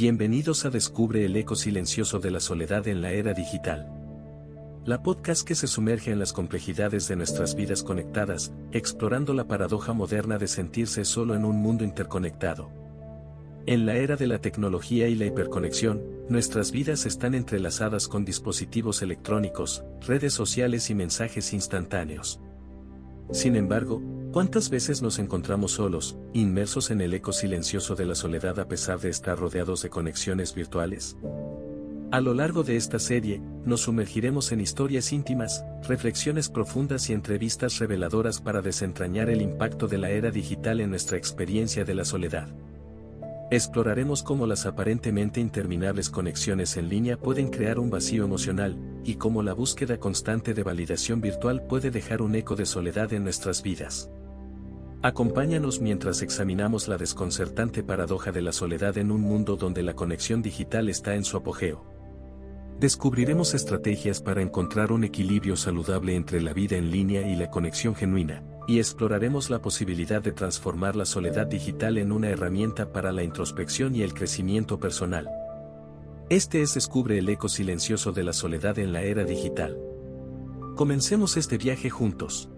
Bienvenidos a Descubre el eco silencioso de la soledad en la era digital. La podcast que se sumerge en las complejidades de nuestras vidas conectadas, explorando la paradoja moderna de sentirse solo en un mundo interconectado. En la era de la tecnología y la hiperconexión, nuestras vidas están entrelazadas con dispositivos electrónicos, redes sociales y mensajes instantáneos. Sin embargo, ¿cuántas veces nos encontramos solos, inmersos en el eco silencioso de la soledad a pesar de estar rodeados de conexiones virtuales? A lo largo de esta serie, nos sumergiremos en historias íntimas, reflexiones profundas y entrevistas reveladoras para desentrañar el impacto de la era digital en nuestra experiencia de la soledad. Exploraremos cómo las aparentemente interminables conexiones en línea pueden crear un vacío emocional, y cómo la búsqueda constante de validación virtual puede dejar un eco de soledad en nuestras vidas. Acompáñanos mientras examinamos la desconcertante paradoja de la soledad en un mundo donde la conexión digital está en su apogeo. Descubriremos estrategias para encontrar un equilibrio saludable entre la vida en línea y la conexión genuina, y exploraremos la posibilidad de transformar la soledad digital en una herramienta para la introspección y el crecimiento personal. Este es Descubre el eco silencioso de la soledad en la era digital. Comencemos este viaje juntos.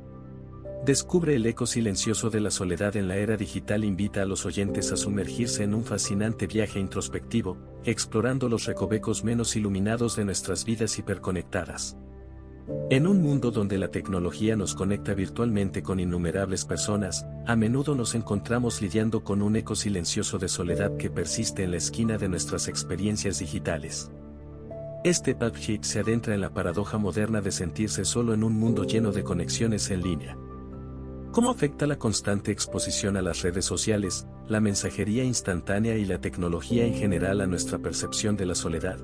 Descubre el eco silencioso de la soledad en la era digital invita a los oyentes a sumergirse en un fascinante viaje introspectivo, explorando los recovecos menos iluminados de nuestras vidas hiperconectadas. En un mundo donde la tecnología nos conecta virtualmente con innumerables personas, a menudo nos encontramos lidiando con un eco silencioso de soledad que persiste en la esquina de nuestras experiencias digitales. Este PubHit se adentra en la paradoja moderna de sentirse solo en un mundo lleno de conexiones en línea. ¿Cómo afecta la constante exposición a las redes sociales, la mensajería instantánea y la tecnología en general a nuestra percepción de la soledad?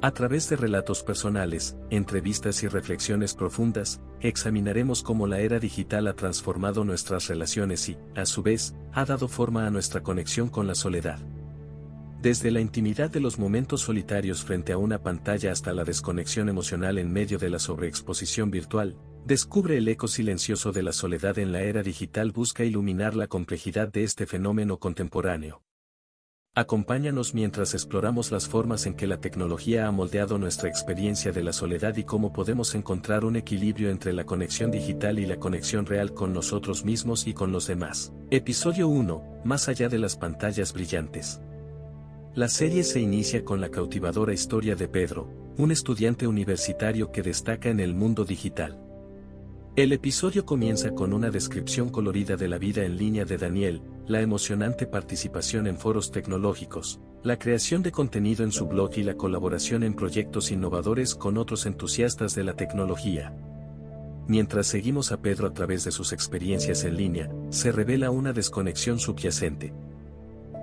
A través de relatos personales, entrevistas y reflexiones profundas, examinaremos cómo la era digital ha transformado nuestras relaciones y, a su vez, ha dado forma a nuestra conexión con la soledad. Desde la intimidad de los momentos solitarios frente a una pantalla hasta la desconexión emocional en medio de la sobreexposición virtual, descubre el eco silencioso de la soledad en la era digital busca iluminar la complejidad de este fenómeno contemporáneo. Acompáñanos mientras exploramos las formas en que la tecnología ha moldeado nuestra experiencia de la soledad y cómo podemos encontrar un equilibrio entre la conexión digital y la conexión real con nosotros mismos y con los demás. Episodio 1. Más allá de las pantallas brillantes. La serie se inicia con la cautivadora historia de Pedro, un estudiante universitario que destaca en el mundo digital. El episodio comienza con una descripción colorida de la vida en línea de Daniel, la emocionante participación en foros tecnológicos, la creación de contenido en su blog y la colaboración en proyectos innovadores con otros entusiastas de la tecnología. Mientras seguimos a Pedro a través de sus experiencias en línea, se revela una desconexión subyacente.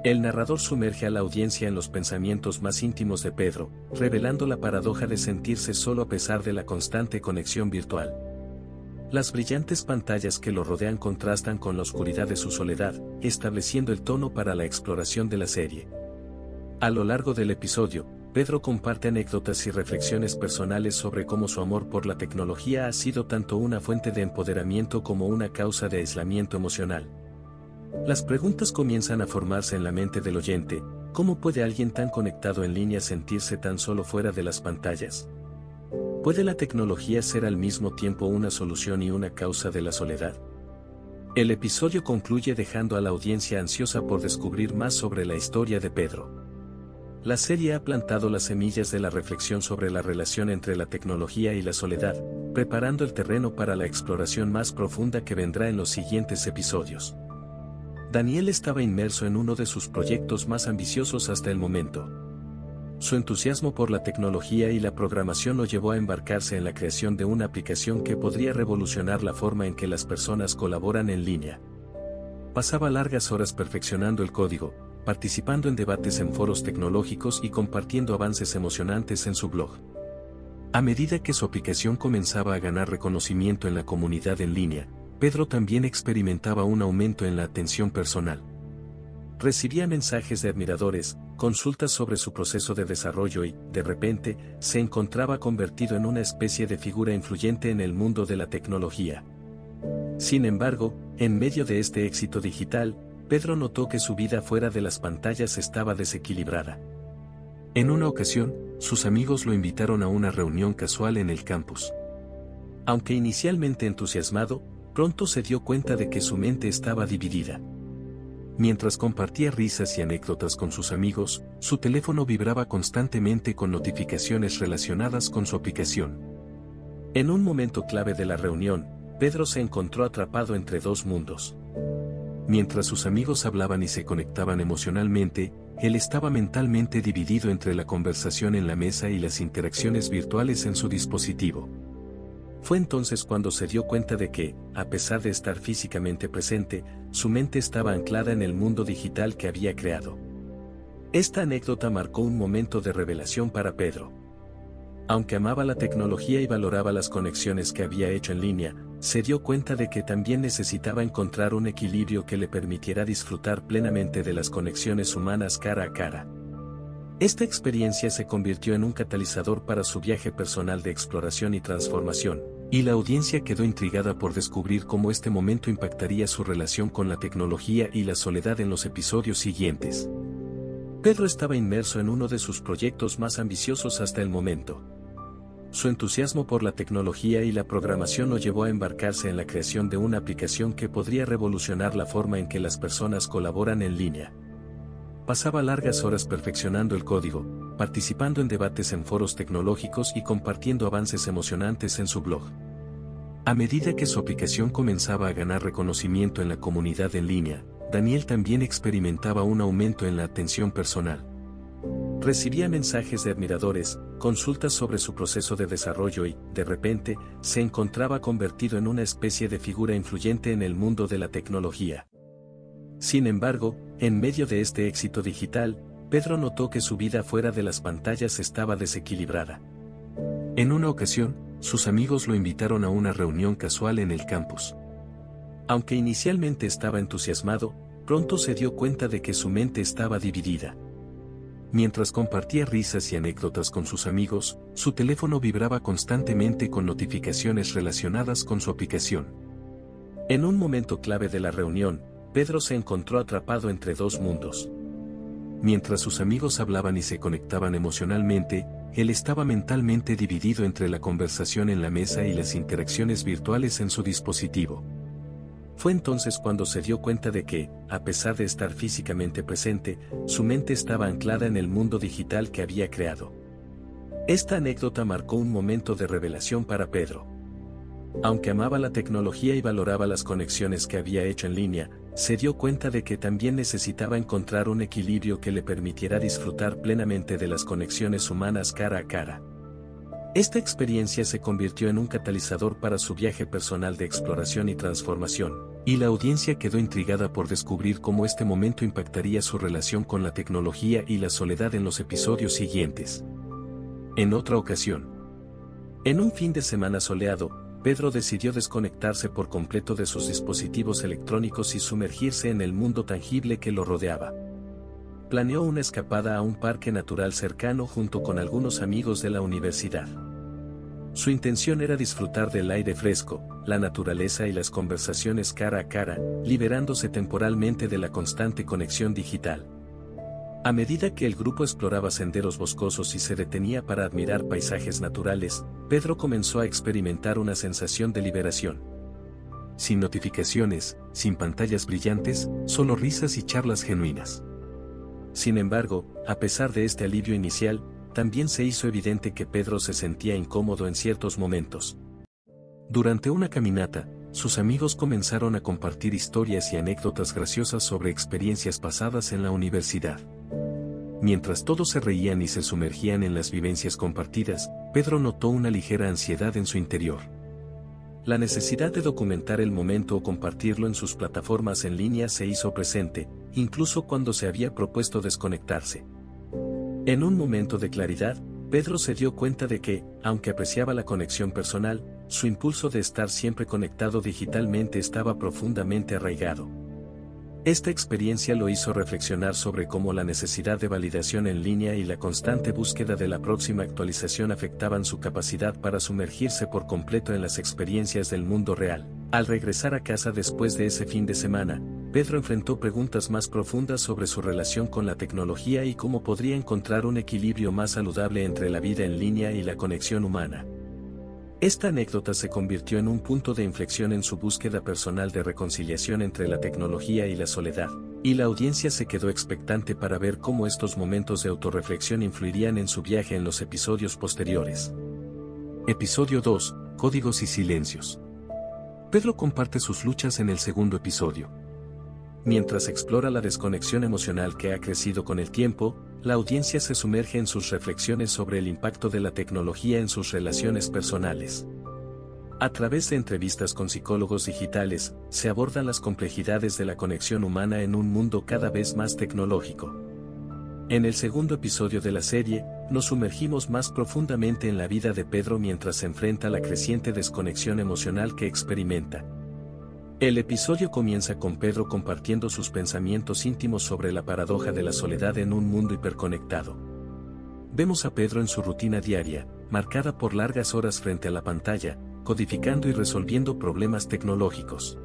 El narrador sumerge a la audiencia en los pensamientos más íntimos de Pedro, revelando la paradoja de sentirse solo a pesar de la constante conexión virtual. Las brillantes pantallas que lo rodean contrastan con la oscuridad de su soledad, estableciendo el tono para la exploración de la serie. A lo largo del episodio, Pedro comparte anécdotas y reflexiones personales sobre cómo su amor por la tecnología ha sido tanto una fuente de empoderamiento como una causa de aislamiento emocional. Las preguntas comienzan a formarse en la mente del oyente, ¿cómo puede alguien tan conectado en línea sentirse tan solo fuera de las pantallas? ¿Puede la tecnología ser al mismo tiempo una solución y una causa de la soledad? El episodio concluye dejando a la audiencia ansiosa por descubrir más sobre la historia de Pedro. La serie ha plantado las semillas de la reflexión sobre la relación entre la tecnología y la soledad, preparando el terreno para la exploración más profunda que vendrá en los siguientes episodios. Daniel estaba inmerso en uno de sus proyectos más ambiciosos hasta el momento. Su entusiasmo por la tecnología y la programación lo llevó a embarcarse en la creación de una aplicación que podría revolucionar la forma en que las personas colaboran en línea. Pasaba largas horas perfeccionando el código, participando en debates en foros tecnológicos y compartiendo avances emocionantes en su blog. A medida que su aplicación comenzaba a ganar reconocimiento en la comunidad en línea, Pedro también experimentaba un aumento en la atención personal. Recibía mensajes de admiradores, consultas sobre su proceso de desarrollo y, de repente, se encontraba convertido en una especie de figura influyente en el mundo de la tecnología. Sin embargo, en medio de este éxito digital, Pedro notó que su vida fuera de las pantallas estaba desequilibrada. En una ocasión, sus amigos lo invitaron a una reunión casual en el campus. Aunque inicialmente entusiasmado, pronto se dio cuenta de que su mente estaba dividida. Mientras compartía risas y anécdotas con sus amigos, su teléfono vibraba constantemente con notificaciones relacionadas con su aplicación. En un momento clave de la reunión, Pedro se encontró atrapado entre dos mundos. Mientras sus amigos hablaban y se conectaban emocionalmente, él estaba mentalmente dividido entre la conversación en la mesa y las interacciones virtuales en su dispositivo. Fue entonces cuando se dio cuenta de que, a pesar de estar físicamente presente, su mente estaba anclada en el mundo digital que había creado. Esta anécdota marcó un momento de revelación para Pedro. Aunque amaba la tecnología y valoraba las conexiones que había hecho en línea, se dio cuenta de que también necesitaba encontrar un equilibrio que le permitiera disfrutar plenamente de las conexiones humanas cara a cara. Esta experiencia se convirtió en un catalizador para su viaje personal de exploración y transformación, y la audiencia quedó intrigada por descubrir cómo este momento impactaría su relación con la tecnología y la soledad en los episodios siguientes. Pedro estaba inmerso en uno de sus proyectos más ambiciosos hasta el momento. Su entusiasmo por la tecnología y la programación lo llevó a embarcarse en la creación de una aplicación que podría revolucionar la forma en que las personas colaboran en línea. Pasaba largas horas perfeccionando el código, participando en debates en foros tecnológicos y compartiendo avances emocionantes en su blog. A medida que su aplicación comenzaba a ganar reconocimiento en la comunidad en línea, Daniel también experimentaba un aumento en la atención personal. Recibía mensajes de admiradores, consultas sobre su proceso de desarrollo y, de repente, se encontraba convertido en una especie de figura influyente en el mundo de la tecnología. Sin embargo, en medio de este éxito digital, Pedro notó que su vida fuera de las pantallas estaba desequilibrada. En una ocasión, sus amigos lo invitaron a una reunión casual en el campus. Aunque inicialmente estaba entusiasmado, pronto se dio cuenta de que su mente estaba dividida. Mientras compartía risas y anécdotas con sus amigos, su teléfono vibraba constantemente con notificaciones relacionadas con su aplicación. En un momento clave de la reunión, Pedro se encontró atrapado entre dos mundos. Mientras sus amigos hablaban y se conectaban emocionalmente, él estaba mentalmente dividido entre la conversación en la mesa y las interacciones virtuales en su dispositivo. Fue entonces cuando se dio cuenta de que, a pesar de estar físicamente presente, su mente estaba anclada en el mundo digital que había creado. Esta anécdota marcó un momento de revelación para Pedro. Aunque amaba la tecnología y valoraba las conexiones que había hecho en línea, se dio cuenta de que también necesitaba encontrar un equilibrio que le permitiera disfrutar plenamente de las conexiones humanas cara a cara. Esta experiencia se convirtió en un catalizador para su viaje personal de exploración y transformación, y la audiencia quedó intrigada por descubrir cómo este momento impactaría su relación con la tecnología y la soledad en los episodios siguientes. En otra ocasión. En un fin de semana soleado, Pedro decidió desconectarse por completo de sus dispositivos electrónicos y sumergirse en el mundo tangible que lo rodeaba. Planeó una escapada a un parque natural cercano junto con algunos amigos de la universidad. Su intención era disfrutar del aire fresco, la naturaleza y las conversaciones cara a cara, liberándose temporalmente de la constante conexión digital. A medida que el grupo exploraba senderos boscosos y se detenía para admirar paisajes naturales, Pedro comenzó a experimentar una sensación de liberación. Sin notificaciones, sin pantallas brillantes, solo risas y charlas genuinas. Sin embargo, a pesar de este alivio inicial, también se hizo evidente que Pedro se sentía incómodo en ciertos momentos. Durante una caminata, sus amigos comenzaron a compartir historias y anécdotas graciosas sobre experiencias pasadas en la universidad. Mientras todos se reían y se sumergían en las vivencias compartidas, Pedro notó una ligera ansiedad en su interior. La necesidad de documentar el momento o compartirlo en sus plataformas en línea se hizo presente, incluso cuando se había propuesto desconectarse. En un momento de claridad, Pedro se dio cuenta de que, aunque apreciaba la conexión personal, su impulso de estar siempre conectado digitalmente estaba profundamente arraigado. Esta experiencia lo hizo reflexionar sobre cómo la necesidad de validación en línea y la constante búsqueda de la próxima actualización afectaban su capacidad para sumergirse por completo en las experiencias del mundo real. Al regresar a casa después de ese fin de semana, Pedro enfrentó preguntas más profundas sobre su relación con la tecnología y cómo podría encontrar un equilibrio más saludable entre la vida en línea y la conexión humana. Esta anécdota se convirtió en un punto de inflexión en su búsqueda personal de reconciliación entre la tecnología y la soledad, y la audiencia se quedó expectante para ver cómo estos momentos de autorreflexión influirían en su viaje en los episodios posteriores. Episodio 2. Códigos y silencios. Pedro comparte sus luchas en el segundo episodio. Mientras explora la desconexión emocional que ha crecido con el tiempo, la audiencia se sumerge en sus reflexiones sobre el impacto de la tecnología en sus relaciones personales. A través de entrevistas con psicólogos digitales, se abordan las complejidades de la conexión humana en un mundo cada vez más tecnológico. En el segundo episodio de la serie, nos sumergimos más profundamente en la vida de Pedro mientras se enfrenta a la creciente desconexión emocional que experimenta. El episodio comienza con Pedro compartiendo sus pensamientos íntimos sobre la paradoja de la soledad en un mundo hiperconectado. Vemos a Pedro en su rutina diaria, marcada por largas horas frente a la pantalla, codificando y resolviendo problemas tecnológicos.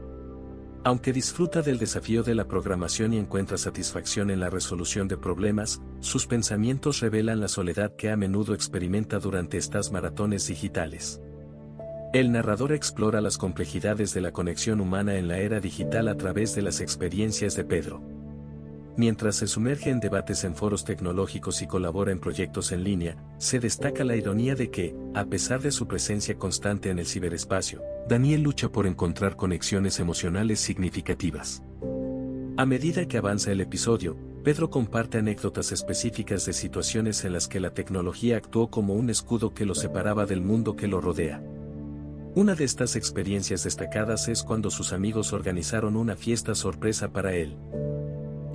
Aunque disfruta del desafío de la programación y encuentra satisfacción en la resolución de problemas, sus pensamientos revelan la soledad que a menudo experimenta durante estas maratones digitales. El narrador explora las complejidades de la conexión humana en la era digital a través de las experiencias de Pedro. Mientras se sumerge en debates en foros tecnológicos y colabora en proyectos en línea, se destaca la ironía de que, a pesar de su presencia constante en el ciberespacio, Daniel lucha por encontrar conexiones emocionales significativas. A medida que avanza el episodio, Pedro comparte anécdotas específicas de situaciones en las que la tecnología actuó como un escudo que lo separaba del mundo que lo rodea. Una de estas experiencias destacadas es cuando sus amigos organizaron una fiesta sorpresa para él.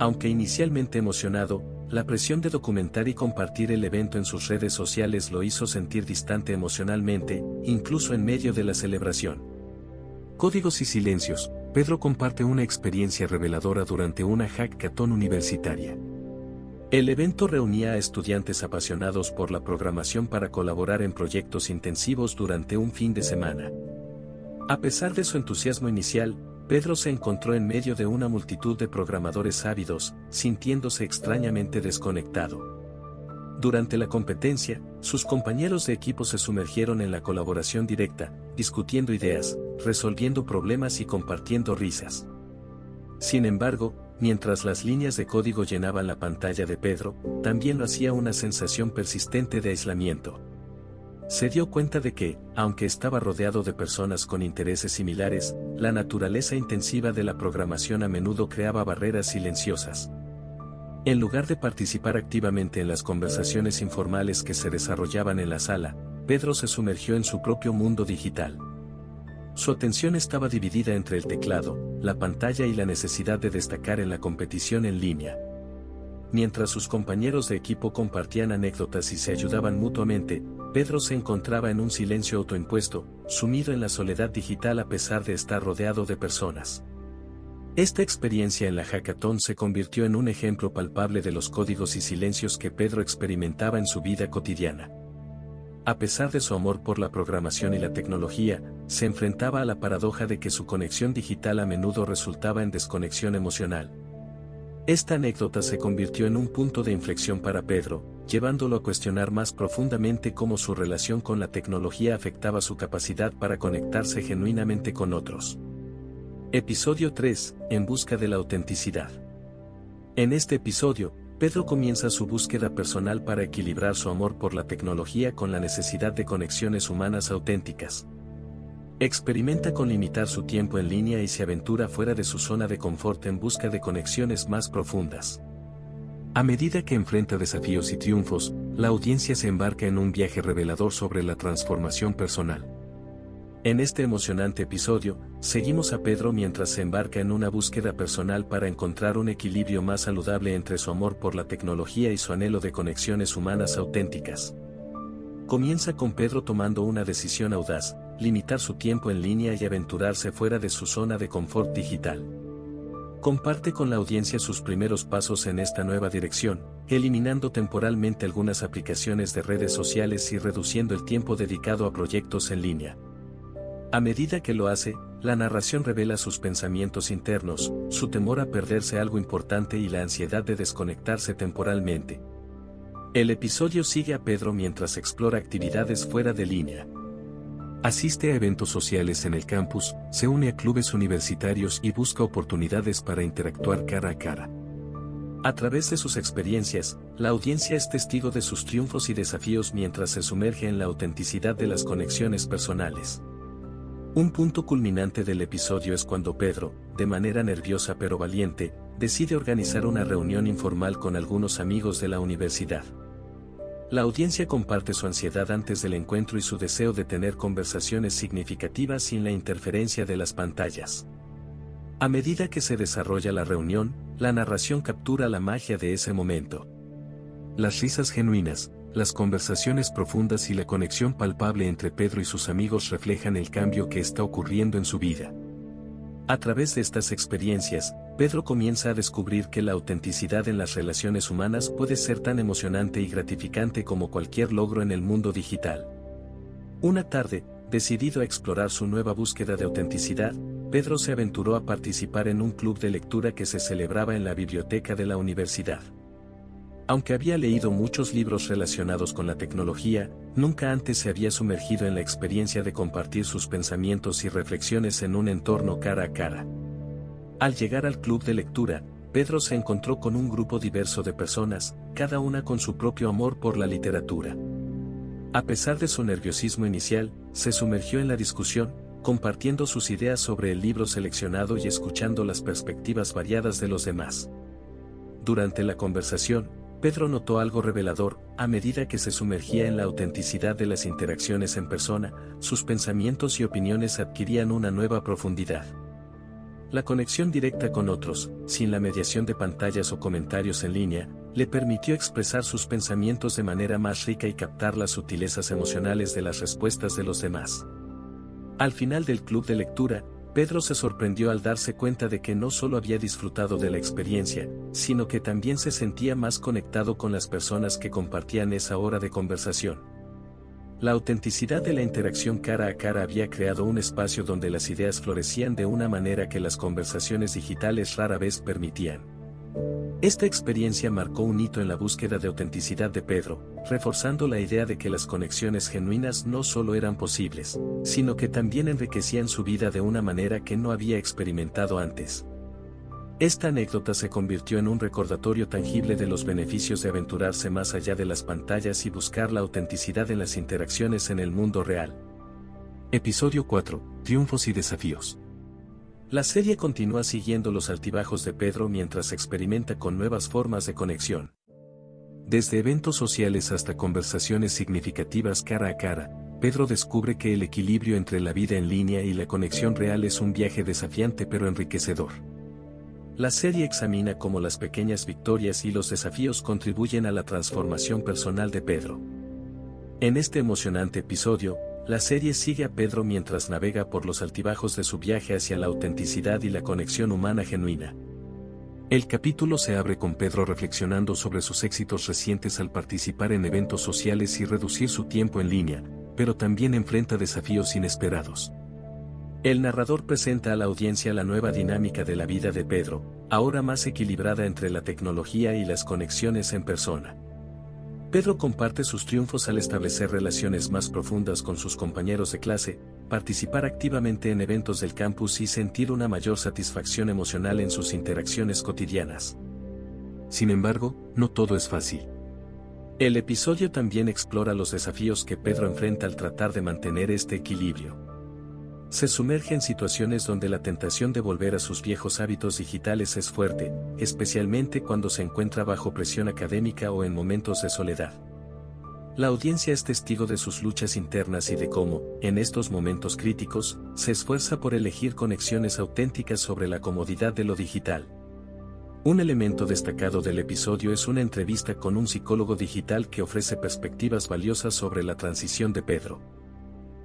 Aunque inicialmente emocionado, la presión de documentar y compartir el evento en sus redes sociales lo hizo sentir distante emocionalmente, incluso en medio de la celebración. Códigos y silencios, Pedro comparte una experiencia reveladora durante una hackathon universitaria. El evento reunía a estudiantes apasionados por la programación para colaborar en proyectos intensivos durante un fin de semana. A pesar de su entusiasmo inicial, Pedro se encontró en medio de una multitud de programadores ávidos, sintiéndose extrañamente desconectado. Durante la competencia, sus compañeros de equipo se sumergieron en la colaboración directa, discutiendo ideas, resolviendo problemas y compartiendo risas. Sin embargo, Mientras las líneas de código llenaban la pantalla de Pedro, también lo hacía una sensación persistente de aislamiento. Se dio cuenta de que, aunque estaba rodeado de personas con intereses similares, la naturaleza intensiva de la programación a menudo creaba barreras silenciosas. En lugar de participar activamente en las conversaciones informales que se desarrollaban en la sala, Pedro se sumergió en su propio mundo digital. Su atención estaba dividida entre el teclado, la pantalla y la necesidad de destacar en la competición en línea. Mientras sus compañeros de equipo compartían anécdotas y se ayudaban mutuamente, Pedro se encontraba en un silencio autoimpuesto, sumido en la soledad digital a pesar de estar rodeado de personas. Esta experiencia en la hackathon se convirtió en un ejemplo palpable de los códigos y silencios que Pedro experimentaba en su vida cotidiana. A pesar de su amor por la programación y la tecnología, se enfrentaba a la paradoja de que su conexión digital a menudo resultaba en desconexión emocional. Esta anécdota se convirtió en un punto de inflexión para Pedro, llevándolo a cuestionar más profundamente cómo su relación con la tecnología afectaba su capacidad para conectarse genuinamente con otros. Episodio 3. En busca de la autenticidad. En este episodio, Pedro comienza su búsqueda personal para equilibrar su amor por la tecnología con la necesidad de conexiones humanas auténticas. Experimenta con limitar su tiempo en línea y se aventura fuera de su zona de confort en busca de conexiones más profundas. A medida que enfrenta desafíos y triunfos, la audiencia se embarca en un viaje revelador sobre la transformación personal. En este emocionante episodio, seguimos a Pedro mientras se embarca en una búsqueda personal para encontrar un equilibrio más saludable entre su amor por la tecnología y su anhelo de conexiones humanas auténticas. Comienza con Pedro tomando una decisión audaz, limitar su tiempo en línea y aventurarse fuera de su zona de confort digital. Comparte con la audiencia sus primeros pasos en esta nueva dirección, eliminando temporalmente algunas aplicaciones de redes sociales y reduciendo el tiempo dedicado a proyectos en línea. A medida que lo hace, la narración revela sus pensamientos internos, su temor a perderse algo importante y la ansiedad de desconectarse temporalmente. El episodio sigue a Pedro mientras explora actividades fuera de línea. Asiste a eventos sociales en el campus, se une a clubes universitarios y busca oportunidades para interactuar cara a cara. A través de sus experiencias, la audiencia es testigo de sus triunfos y desafíos mientras se sumerge en la autenticidad de las conexiones personales. Un punto culminante del episodio es cuando Pedro, de manera nerviosa pero valiente, decide organizar una reunión informal con algunos amigos de la universidad. La audiencia comparte su ansiedad antes del encuentro y su deseo de tener conversaciones significativas sin la interferencia de las pantallas. A medida que se desarrolla la reunión, la narración captura la magia de ese momento. Las risas genuinas, las conversaciones profundas y la conexión palpable entre Pedro y sus amigos reflejan el cambio que está ocurriendo en su vida. A través de estas experiencias, Pedro comienza a descubrir que la autenticidad en las relaciones humanas puede ser tan emocionante y gratificante como cualquier logro en el mundo digital. Una tarde, decidido a explorar su nueva búsqueda de autenticidad, Pedro se aventuró a participar en un club de lectura que se celebraba en la biblioteca de la universidad. Aunque había leído muchos libros relacionados con la tecnología, nunca antes se había sumergido en la experiencia de compartir sus pensamientos y reflexiones en un entorno cara a cara. Al llegar al club de lectura, Pedro se encontró con un grupo diverso de personas, cada una con su propio amor por la literatura. A pesar de su nerviosismo inicial, se sumergió en la discusión, compartiendo sus ideas sobre el libro seleccionado y escuchando las perspectivas variadas de los demás. Durante la conversación, Pedro notó algo revelador, a medida que se sumergía en la autenticidad de las interacciones en persona, sus pensamientos y opiniones adquirían una nueva profundidad. La conexión directa con otros, sin la mediación de pantallas o comentarios en línea, le permitió expresar sus pensamientos de manera más rica y captar las sutilezas emocionales de las respuestas de los demás. Al final del club de lectura, Pedro se sorprendió al darse cuenta de que no solo había disfrutado de la experiencia, sino que también se sentía más conectado con las personas que compartían esa hora de conversación. La autenticidad de la interacción cara a cara había creado un espacio donde las ideas florecían de una manera que las conversaciones digitales rara vez permitían. Esta experiencia marcó un hito en la búsqueda de autenticidad de Pedro, reforzando la idea de que las conexiones genuinas no solo eran posibles, sino que también enriquecían su vida de una manera que no había experimentado antes. Esta anécdota se convirtió en un recordatorio tangible de los beneficios de aventurarse más allá de las pantallas y buscar la autenticidad en las interacciones en el mundo real. Episodio 4. Triunfos y desafíos. La serie continúa siguiendo los altibajos de Pedro mientras experimenta con nuevas formas de conexión. Desde eventos sociales hasta conversaciones significativas cara a cara, Pedro descubre que el equilibrio entre la vida en línea y la conexión real es un viaje desafiante pero enriquecedor. La serie examina cómo las pequeñas victorias y los desafíos contribuyen a la transformación personal de Pedro. En este emocionante episodio, la serie sigue a Pedro mientras navega por los altibajos de su viaje hacia la autenticidad y la conexión humana genuina. El capítulo se abre con Pedro reflexionando sobre sus éxitos recientes al participar en eventos sociales y reducir su tiempo en línea, pero también enfrenta desafíos inesperados. El narrador presenta a la audiencia la nueva dinámica de la vida de Pedro, ahora más equilibrada entre la tecnología y las conexiones en persona. Pedro comparte sus triunfos al establecer relaciones más profundas con sus compañeros de clase, participar activamente en eventos del campus y sentir una mayor satisfacción emocional en sus interacciones cotidianas. Sin embargo, no todo es fácil. El episodio también explora los desafíos que Pedro enfrenta al tratar de mantener este equilibrio se sumerge en situaciones donde la tentación de volver a sus viejos hábitos digitales es fuerte, especialmente cuando se encuentra bajo presión académica o en momentos de soledad. La audiencia es testigo de sus luchas internas y de cómo, en estos momentos críticos, se esfuerza por elegir conexiones auténticas sobre la comodidad de lo digital. Un elemento destacado del episodio es una entrevista con un psicólogo digital que ofrece perspectivas valiosas sobre la transición de Pedro.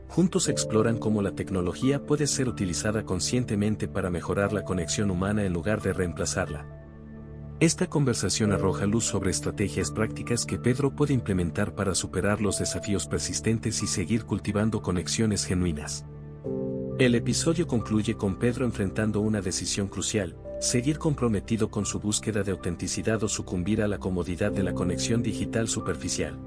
Juntos exploran cómo la tecnología puede ser utilizada conscientemente para mejorar la conexión humana en lugar de reemplazarla. Esta conversación arroja luz sobre estrategias prácticas que Pedro puede implementar para superar los desafíos persistentes y seguir cultivando conexiones genuinas. El episodio concluye con Pedro enfrentando una decisión crucial, seguir comprometido con su búsqueda de autenticidad o sucumbir a la comodidad de la conexión digital superficial.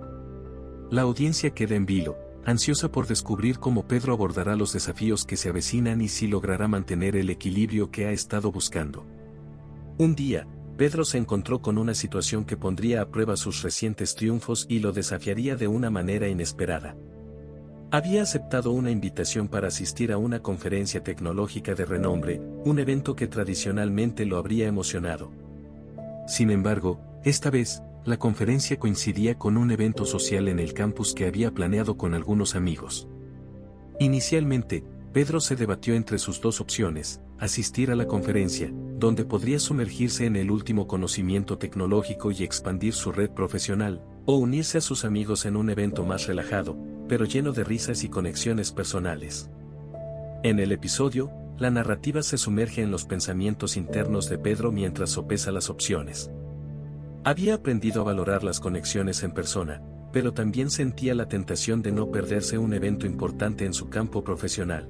La audiencia queda en vilo, ansiosa por descubrir cómo Pedro abordará los desafíos que se avecinan y si logrará mantener el equilibrio que ha estado buscando. Un día, Pedro se encontró con una situación que pondría a prueba sus recientes triunfos y lo desafiaría de una manera inesperada. Había aceptado una invitación para asistir a una conferencia tecnológica de renombre, un evento que tradicionalmente lo habría emocionado. Sin embargo, esta vez, la conferencia coincidía con un evento social en el campus que había planeado con algunos amigos. Inicialmente, Pedro se debatió entre sus dos opciones, asistir a la conferencia, donde podría sumergirse en el último conocimiento tecnológico y expandir su red profesional, o unirse a sus amigos en un evento más relajado, pero lleno de risas y conexiones personales. En el episodio, la narrativa se sumerge en los pensamientos internos de Pedro mientras sopesa las opciones. Había aprendido a valorar las conexiones en persona, pero también sentía la tentación de no perderse un evento importante en su campo profesional.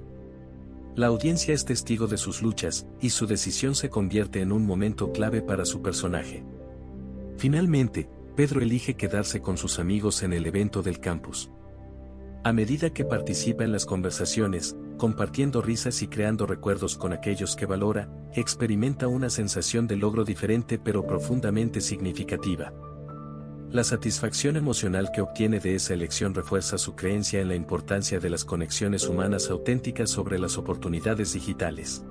La audiencia es testigo de sus luchas, y su decisión se convierte en un momento clave para su personaje. Finalmente, Pedro elige quedarse con sus amigos en el evento del campus. A medida que participa en las conversaciones, compartiendo risas y creando recuerdos con aquellos que valora, experimenta una sensación de logro diferente pero profundamente significativa. La satisfacción emocional que obtiene de esa elección refuerza su creencia en la importancia de las conexiones humanas auténticas sobre las oportunidades digitales.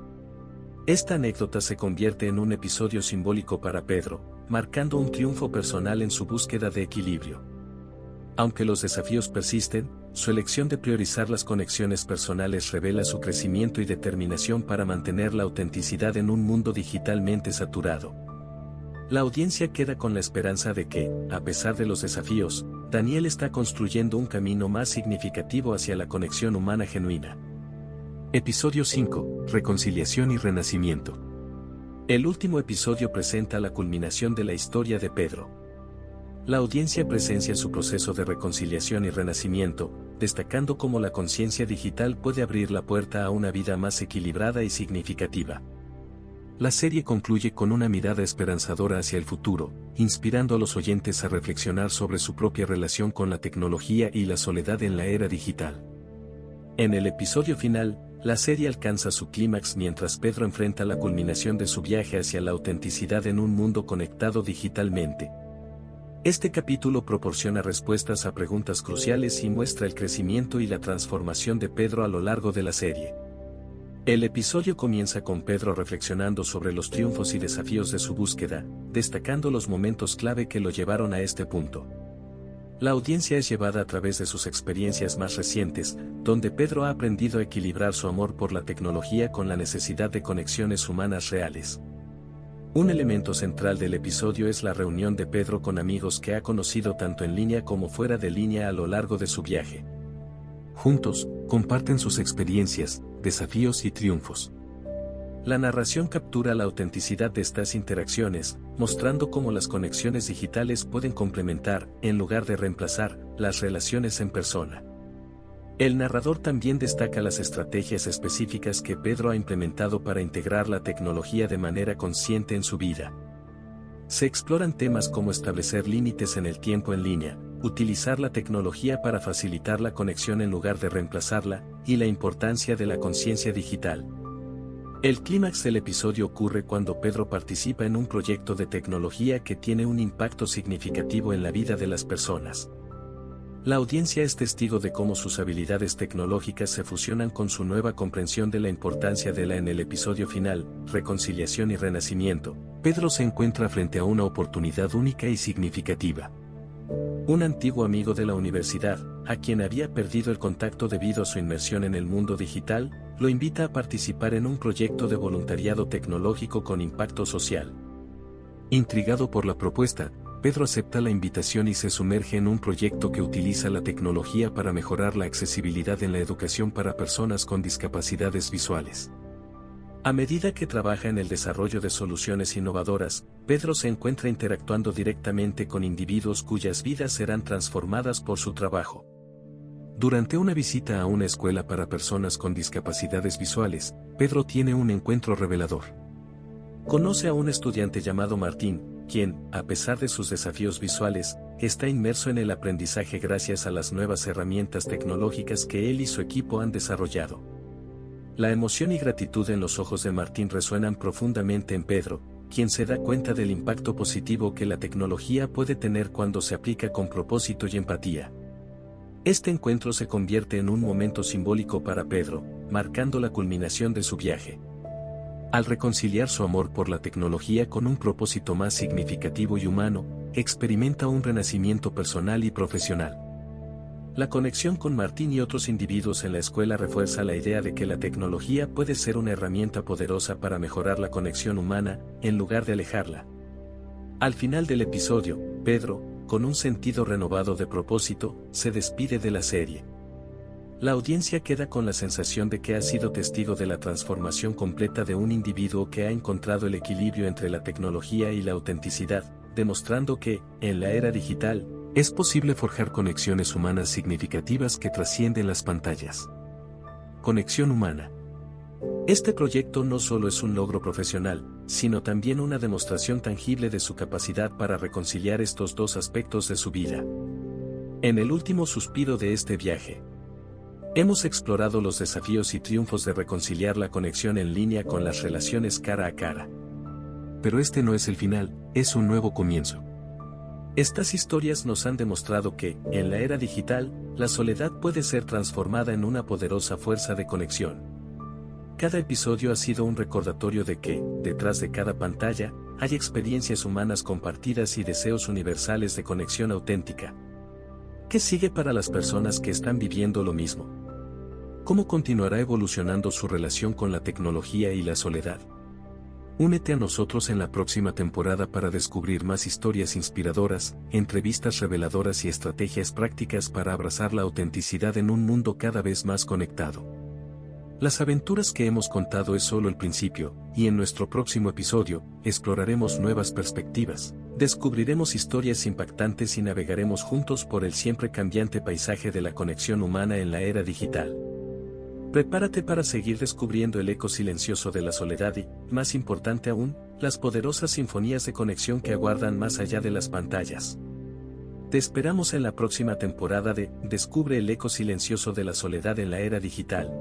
Esta anécdota se convierte en un episodio simbólico para Pedro, marcando un triunfo personal en su búsqueda de equilibrio. Aunque los desafíos persisten, su elección de priorizar las conexiones personales revela su crecimiento y determinación para mantener la autenticidad en un mundo digitalmente saturado. La audiencia queda con la esperanza de que, a pesar de los desafíos, Daniel está construyendo un camino más significativo hacia la conexión humana genuina. Episodio 5. Reconciliación y Renacimiento. El último episodio presenta la culminación de la historia de Pedro. La audiencia presencia su proceso de reconciliación y renacimiento, destacando cómo la conciencia digital puede abrir la puerta a una vida más equilibrada y significativa. La serie concluye con una mirada esperanzadora hacia el futuro, inspirando a los oyentes a reflexionar sobre su propia relación con la tecnología y la soledad en la era digital. En el episodio final, la serie alcanza su clímax mientras Pedro enfrenta la culminación de su viaje hacia la autenticidad en un mundo conectado digitalmente, este capítulo proporciona respuestas a preguntas cruciales y muestra el crecimiento y la transformación de Pedro a lo largo de la serie. El episodio comienza con Pedro reflexionando sobre los triunfos y desafíos de su búsqueda, destacando los momentos clave que lo llevaron a este punto. La audiencia es llevada a través de sus experiencias más recientes, donde Pedro ha aprendido a equilibrar su amor por la tecnología con la necesidad de conexiones humanas reales. Un elemento central del episodio es la reunión de Pedro con amigos que ha conocido tanto en línea como fuera de línea a lo largo de su viaje. Juntos, comparten sus experiencias, desafíos y triunfos. La narración captura la autenticidad de estas interacciones, mostrando cómo las conexiones digitales pueden complementar, en lugar de reemplazar, las relaciones en persona. El narrador también destaca las estrategias específicas que Pedro ha implementado para integrar la tecnología de manera consciente en su vida. Se exploran temas como establecer límites en el tiempo en línea, utilizar la tecnología para facilitar la conexión en lugar de reemplazarla, y la importancia de la conciencia digital. El clímax del episodio ocurre cuando Pedro participa en un proyecto de tecnología que tiene un impacto significativo en la vida de las personas. La audiencia es testigo de cómo sus habilidades tecnológicas se fusionan con su nueva comprensión de la importancia de la en el episodio final, reconciliación y renacimiento. Pedro se encuentra frente a una oportunidad única y significativa. Un antiguo amigo de la universidad, a quien había perdido el contacto debido a su inmersión en el mundo digital, lo invita a participar en un proyecto de voluntariado tecnológico con impacto social. Intrigado por la propuesta, Pedro acepta la invitación y se sumerge en un proyecto que utiliza la tecnología para mejorar la accesibilidad en la educación para personas con discapacidades visuales. A medida que trabaja en el desarrollo de soluciones innovadoras, Pedro se encuentra interactuando directamente con individuos cuyas vidas serán transformadas por su trabajo. Durante una visita a una escuela para personas con discapacidades visuales, Pedro tiene un encuentro revelador. Conoce a un estudiante llamado Martín, quien, a pesar de sus desafíos visuales, está inmerso en el aprendizaje gracias a las nuevas herramientas tecnológicas que él y su equipo han desarrollado. La emoción y gratitud en los ojos de Martín resuenan profundamente en Pedro, quien se da cuenta del impacto positivo que la tecnología puede tener cuando se aplica con propósito y empatía. Este encuentro se convierte en un momento simbólico para Pedro, marcando la culminación de su viaje. Al reconciliar su amor por la tecnología con un propósito más significativo y humano, experimenta un renacimiento personal y profesional. La conexión con Martín y otros individuos en la escuela refuerza la idea de que la tecnología puede ser una herramienta poderosa para mejorar la conexión humana, en lugar de alejarla. Al final del episodio, Pedro, con un sentido renovado de propósito, se despide de la serie. La audiencia queda con la sensación de que ha sido testigo de la transformación completa de un individuo que ha encontrado el equilibrio entre la tecnología y la autenticidad, demostrando que, en la era digital, es posible forjar conexiones humanas significativas que trascienden las pantallas. Conexión humana. Este proyecto no solo es un logro profesional, sino también una demostración tangible de su capacidad para reconciliar estos dos aspectos de su vida. En el último suspiro de este viaje, hemos explorado los desafíos y triunfos de reconciliar la conexión en línea con las relaciones cara a cara. Pero este no es el final, es un nuevo comienzo. Estas historias nos han demostrado que, en la era digital, la soledad puede ser transformada en una poderosa fuerza de conexión. Cada episodio ha sido un recordatorio de que, detrás de cada pantalla, hay experiencias humanas compartidas y deseos universales de conexión auténtica. ¿Qué sigue para las personas que están viviendo lo mismo? ¿Cómo continuará evolucionando su relación con la tecnología y la soledad? Únete a nosotros en la próxima temporada para descubrir más historias inspiradoras, entrevistas reveladoras y estrategias prácticas para abrazar la autenticidad en un mundo cada vez más conectado. Las aventuras que hemos contado es solo el principio, y en nuestro próximo episodio, exploraremos nuevas perspectivas, descubriremos historias impactantes y navegaremos juntos por el siempre cambiante paisaje de la conexión humana en la era digital. Prepárate para seguir descubriendo el eco silencioso de la soledad y, más importante aún, las poderosas sinfonías de conexión que aguardan más allá de las pantallas. Te esperamos en la próxima temporada de Descubre el eco silencioso de la soledad en la era digital,